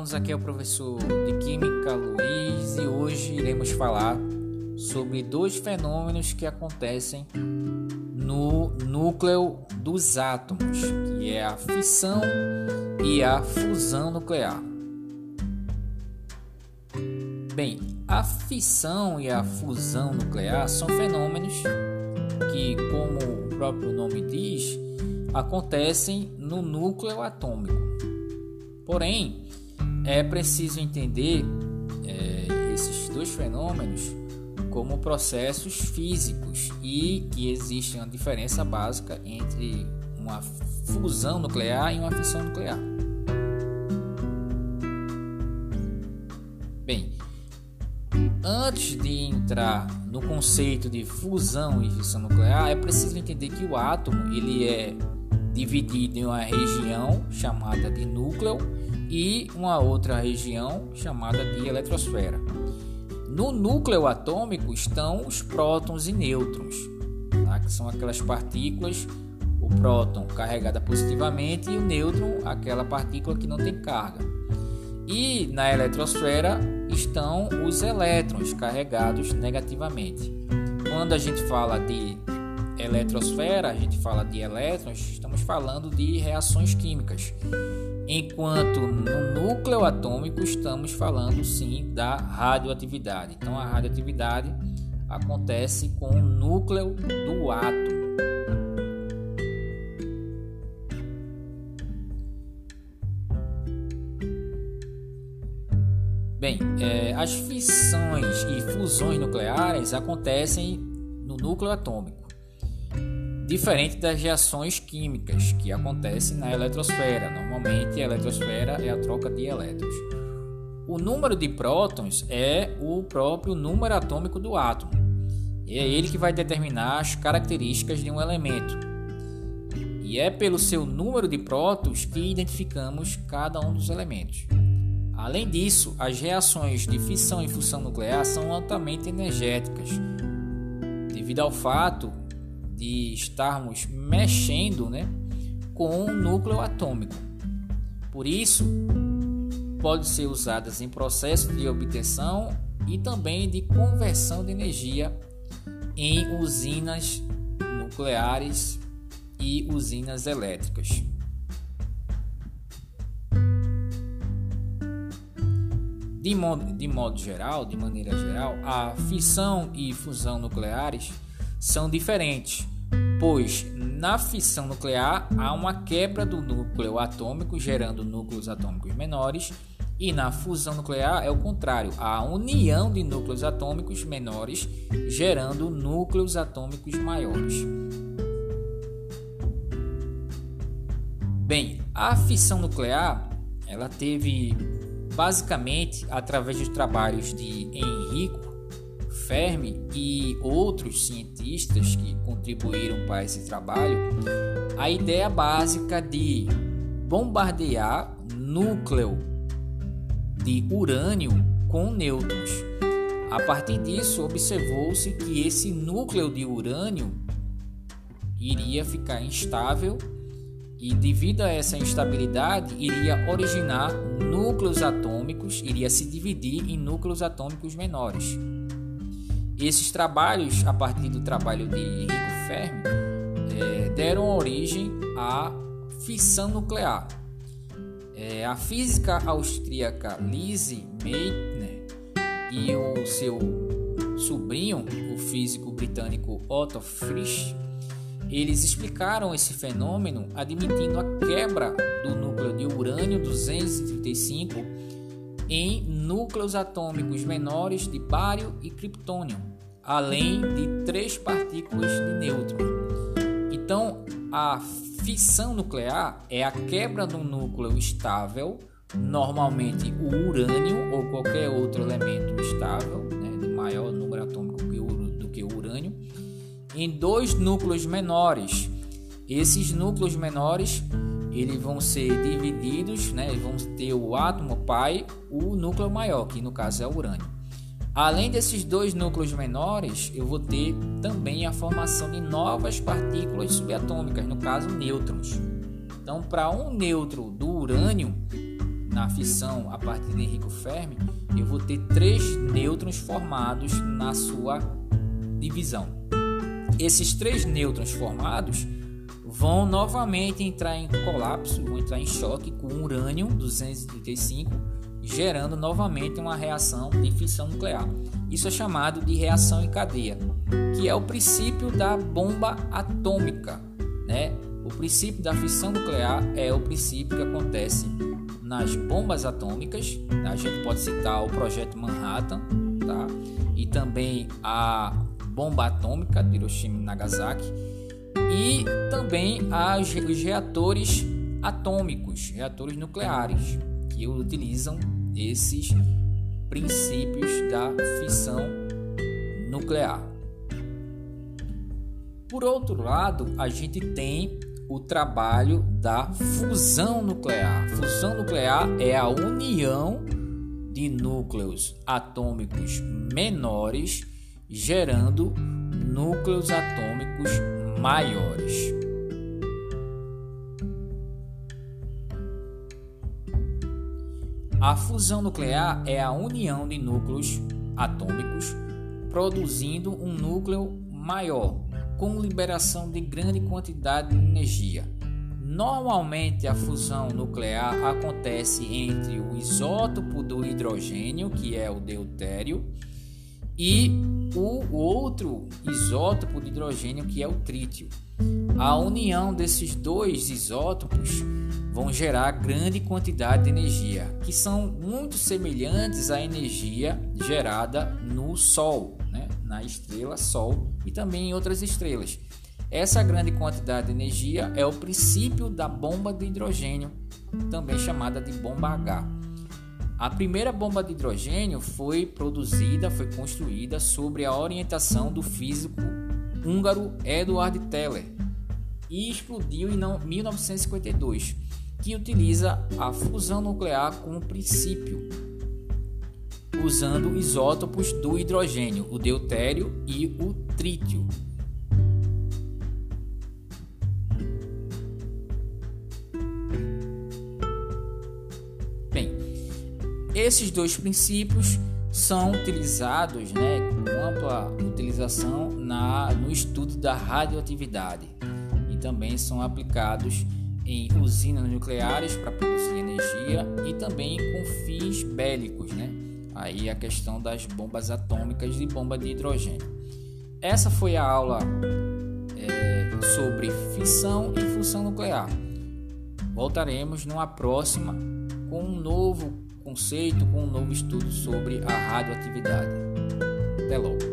alunos, aqui é o professor de Química Luiz e hoje iremos falar sobre dois fenômenos que acontecem no núcleo dos átomos, que é a fissão e a fusão nuclear. Bem, a fissão e a fusão nuclear são fenômenos que, como o próprio nome diz, acontecem no núcleo atômico. Porém, é preciso entender é, esses dois fenômenos como processos físicos e que existe uma diferença básica entre uma fusão nuclear e uma fissão nuclear. Bem, antes de entrar no conceito de fusão e fissão nuclear, é preciso entender que o átomo ele é dividido em uma região chamada de núcleo e uma outra região chamada de eletrosfera. No núcleo atômico estão os prótons e nêutrons, tá? que são aquelas partículas, o próton carregada positivamente e o nêutron, aquela partícula que não tem carga. E na eletrosfera estão os elétrons carregados negativamente. Quando a gente fala de eletrosfera, a gente fala de elétrons, estamos falando de reações químicas enquanto no núcleo atômico estamos falando sim da radioatividade. Então a radioatividade acontece com o núcleo do átomo. Bem, é, as fissões e fusões nucleares acontecem no núcleo atômico diferente das reações químicas que acontecem na eletrosfera. Normalmente, a eletrosfera é a troca de elétrons. O número de prótons é o próprio número atômico do átomo. E é ele que vai determinar as características de um elemento. E é pelo seu número de prótons que identificamos cada um dos elementos. Além disso, as reações de fissão e fusão nuclear são altamente energéticas, devido ao fato de estarmos mexendo né, com o núcleo atômico. Por isso, pode ser usadas em processo de obtenção e também de conversão de energia em usinas nucleares e usinas elétricas. De modo, de modo geral, de maneira geral, a fissão e fusão nucleares são diferentes, pois na fissão nuclear há uma quebra do núcleo atômico, gerando núcleos atômicos menores, e na fusão nuclear é o contrário, há a união de núcleos atômicos menores, gerando núcleos atômicos maiores. Bem, a fissão nuclear ela teve basicamente através dos trabalhos de Enrico Fermi e outros cientistas que contribuíram para esse trabalho, a ideia básica de bombardear núcleo de urânio com nêutrons. A partir disso, observou-se que esse núcleo de urânio iria ficar instável e, devido a essa instabilidade, iria originar núcleos atômicos, iria se dividir em núcleos atômicos menores. Esses trabalhos, a partir do trabalho de Enrico Fermi, é, deram origem à fissão nuclear. É, a física austríaca Lise Meitner e o seu sobrinho, o físico britânico Otto Frisch, eles explicaram esse fenômeno admitindo a quebra do núcleo de urânio 235 em núcleos atômicos menores de bário e criptônio, além de três partículas de nêutron. Então, a fissão nuclear é a quebra do núcleo estável, normalmente o urânio ou qualquer outro elemento estável, né, de maior número atômico do que o urânio, em dois núcleos menores. Esses núcleos menores eles vão ser divididos, né? Vão ter o átomo pai, o núcleo maior, que no caso é o urânio. Além desses dois núcleos menores, eu vou ter também a formação de novas partículas subatômicas, no caso nêutrons. Então, para um nêutron do urânio, na fissão a partir de Enrico Fermi, eu vou ter três nêutrons formados na sua divisão. Esses três nêutrons formados vão novamente entrar em colapso, vão entrar em choque com urânio 235, gerando novamente uma reação de fissão nuclear. Isso é chamado de reação em cadeia, que é o princípio da bomba atômica, né? O princípio da fissão nuclear é o princípio que acontece nas bombas atômicas. A gente pode citar o projeto Manhattan, tá? E também a bomba atômica de Hiroshima e Nagasaki e também as, os reatores atômicos, reatores nucleares, que utilizam esses princípios da fissão nuclear. Por outro lado, a gente tem o trabalho da fusão nuclear. Fusão nuclear é a união de núcleos atômicos menores gerando núcleos atômicos maiores. A fusão nuclear é a união de núcleos atômicos produzindo um núcleo maior, com liberação de grande quantidade de energia. Normalmente, a fusão nuclear acontece entre o isótopo do hidrogênio, que é o deutério, e o outro isótopo de hidrogênio que é o trítio. A união desses dois isótopos vão gerar grande quantidade de energia, que são muito semelhantes à energia gerada no Sol, né? na estrela Sol e também em outras estrelas. Essa grande quantidade de energia é o princípio da bomba de hidrogênio, também chamada de bomba H. A primeira bomba de hidrogênio foi produzida, foi construída sobre a orientação do físico húngaro Eduard Teller e explodiu em 1952, que utiliza a fusão nuclear como princípio, usando isótopos do hidrogênio, o deutério e o trítio. Esses dois princípios são utilizados né, com ampla utilização na, no estudo da radioatividade e também são aplicados em usinas nucleares para produzir energia e também com fins bélicos, né? Aí a questão das bombas atômicas e bomba de hidrogênio. Essa foi a aula é, sobre fissão e fusão nuclear. Voltaremos numa próxima com um novo conceito com um novo estudo sobre a radioatividade. Até logo!